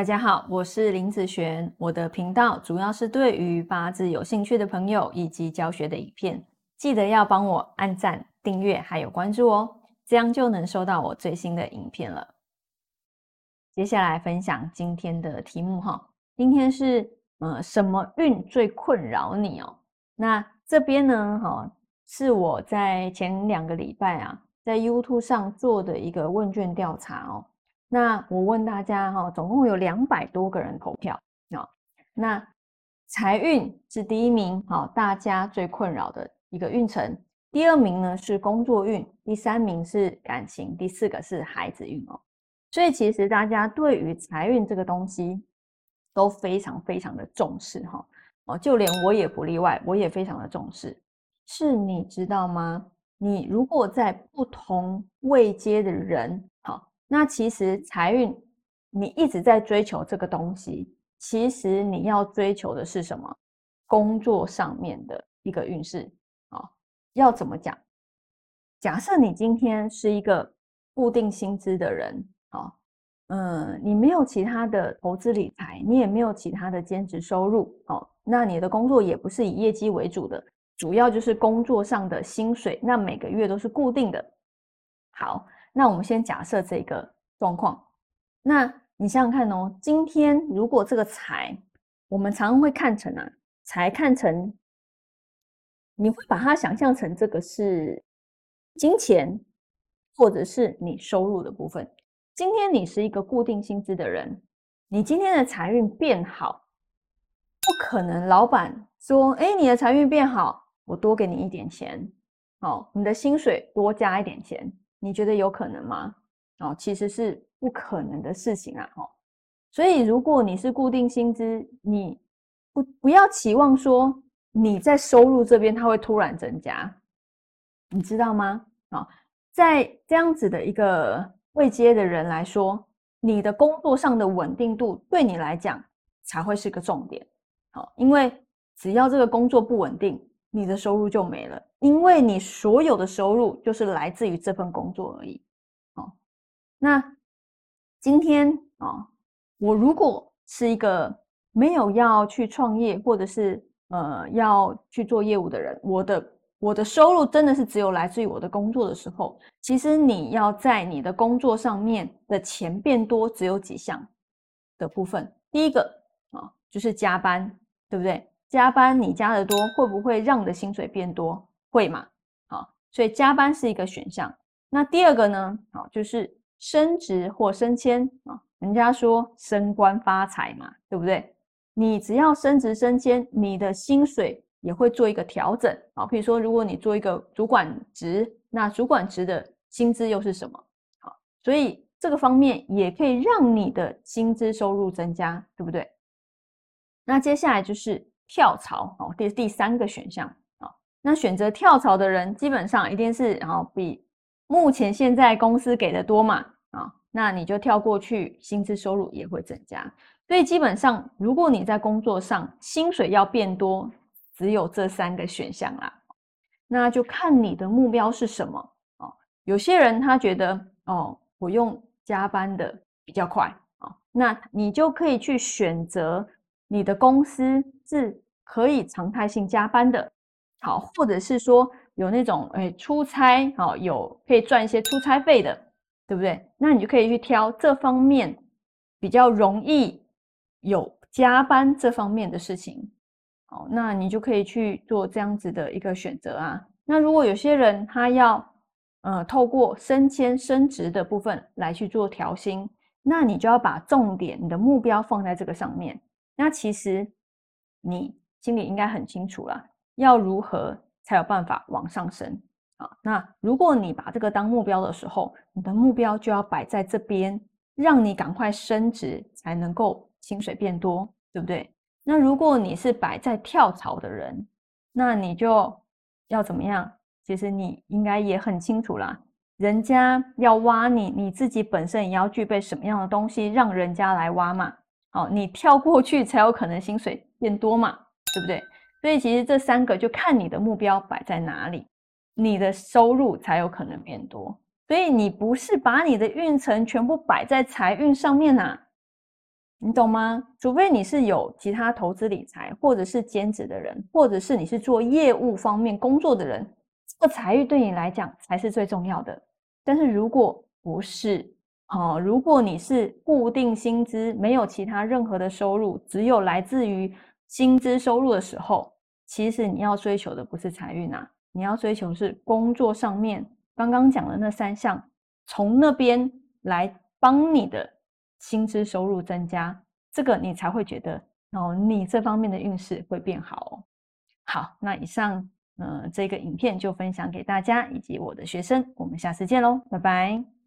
大家好，我是林子璇。我的频道主要是对于八字有兴趣的朋友以及教学的影片，记得要帮我按赞、订阅还有关注哦，这样就能收到我最新的影片了。接下来分享今天的题目哈，今天是呃什么运最困扰你哦？那这边呢哈，是我在前两个礼拜啊，在 YouTube 上做的一个问卷调查哦。那我问大家哈，总共有两百多个人投票啊。那财运是第一名，好，大家最困扰的一个运程。第二名呢是工作运，第三名是感情，第四个是孩子运哦。所以其实大家对于财运这个东西都非常非常的重视哈。哦，就连我也不例外，我也非常的重视。是你知道吗？你如果在不同位阶的人，好。那其实财运，你一直在追求这个东西，其实你要追求的是什么？工作上面的一个运势啊，要怎么讲？假设你今天是一个固定薪资的人啊，嗯，你没有其他的投资理财，你也没有其他的兼职收入哦，那你的工作也不是以业绩为主的，主要就是工作上的薪水，那每个月都是固定的。好。那我们先假设这个状况，那你想想看哦，今天如果这个财，我们常常会看成啊，财看成，你会把它想象成这个是金钱，或者是你收入的部分。今天你是一个固定薪资的人，你今天的财运变好，不可能老板说，哎，你的财运变好，我多给你一点钱，哦，你的薪水多加一点钱。你觉得有可能吗？哦，其实是不可能的事情啊！哦，所以如果你是固定薪资，你不不要期望说你在收入这边它会突然增加，你知道吗？啊，在这样子的一个未接的人来说，你的工作上的稳定度对你来讲才会是个重点。好，因为只要这个工作不稳定。你的收入就没了，因为你所有的收入就是来自于这份工作而已。哦，那今天啊，我如果是一个没有要去创业或者是呃要去做业务的人，我的我的收入真的是只有来自于我的工作的时候，其实你要在你的工作上面的钱变多，只有几项的部分。第一个啊，就是加班，对不对？加班你加的多，会不会让你的薪水变多？会嘛？好，所以加班是一个选项。那第二个呢？好，就是升职或升迁啊。人家说升官发财嘛，对不对？你只要升职升迁，你的薪水也会做一个调整啊。比如说，如果你做一个主管职，那主管职的薪资又是什么？好，所以这个方面也可以让你的薪资收入增加，对不对？那接下来就是。跳槽哦，第第三个选项，那选择跳槽的人基本上一定是啊比目前现在公司给的多嘛啊，那你就跳过去，薪资收入也会增加。所以基本上，如果你在工作上薪水要变多，只有这三个选项啦。那就看你的目标是什么哦。有些人他觉得哦，我用加班的比较快啊，那你就可以去选择。你的公司是可以常态性加班的，好，或者是说有那种诶出差，好有可以赚一些出差费的，对不对？那你就可以去挑这方面比较容易有加班这方面的事情，好，那你就可以去做这样子的一个选择啊。那如果有些人他要呃透过升迁升职的部分来去做调薪，那你就要把重点你的目标放在这个上面。那其实你心里应该很清楚了，要如何才有办法往上升啊？那如果你把这个当目标的时候，你的目标就要摆在这边，让你赶快升职，才能够薪水变多，对不对？那如果你是摆在跳槽的人，那你就要怎么样？其实你应该也很清楚啦，人家要挖你，你自己本身也要具备什么样的东西，让人家来挖嘛。好，你跳过去才有可能薪水变多嘛，对不对？所以其实这三个就看你的目标摆在哪里，你的收入才有可能变多。所以你不是把你的运程全部摆在财运上面呐，你懂吗？除非你是有其他投资理财，或者是兼职的人，或者是你是做业务方面工作的人，这个财运对你来讲才是最重要的。但是如果不是，哦，如果你是固定薪资，没有其他任何的收入，只有来自于薪资收入的时候，其实你要追求的不是财运啊，你要追求是工作上面刚刚讲的那三项，从那边来帮你的薪资收入增加，这个你才会觉得哦，你这方面的运势会变好哦。好，那以上呃这个影片就分享给大家以及我的学生，我们下次见喽，拜拜。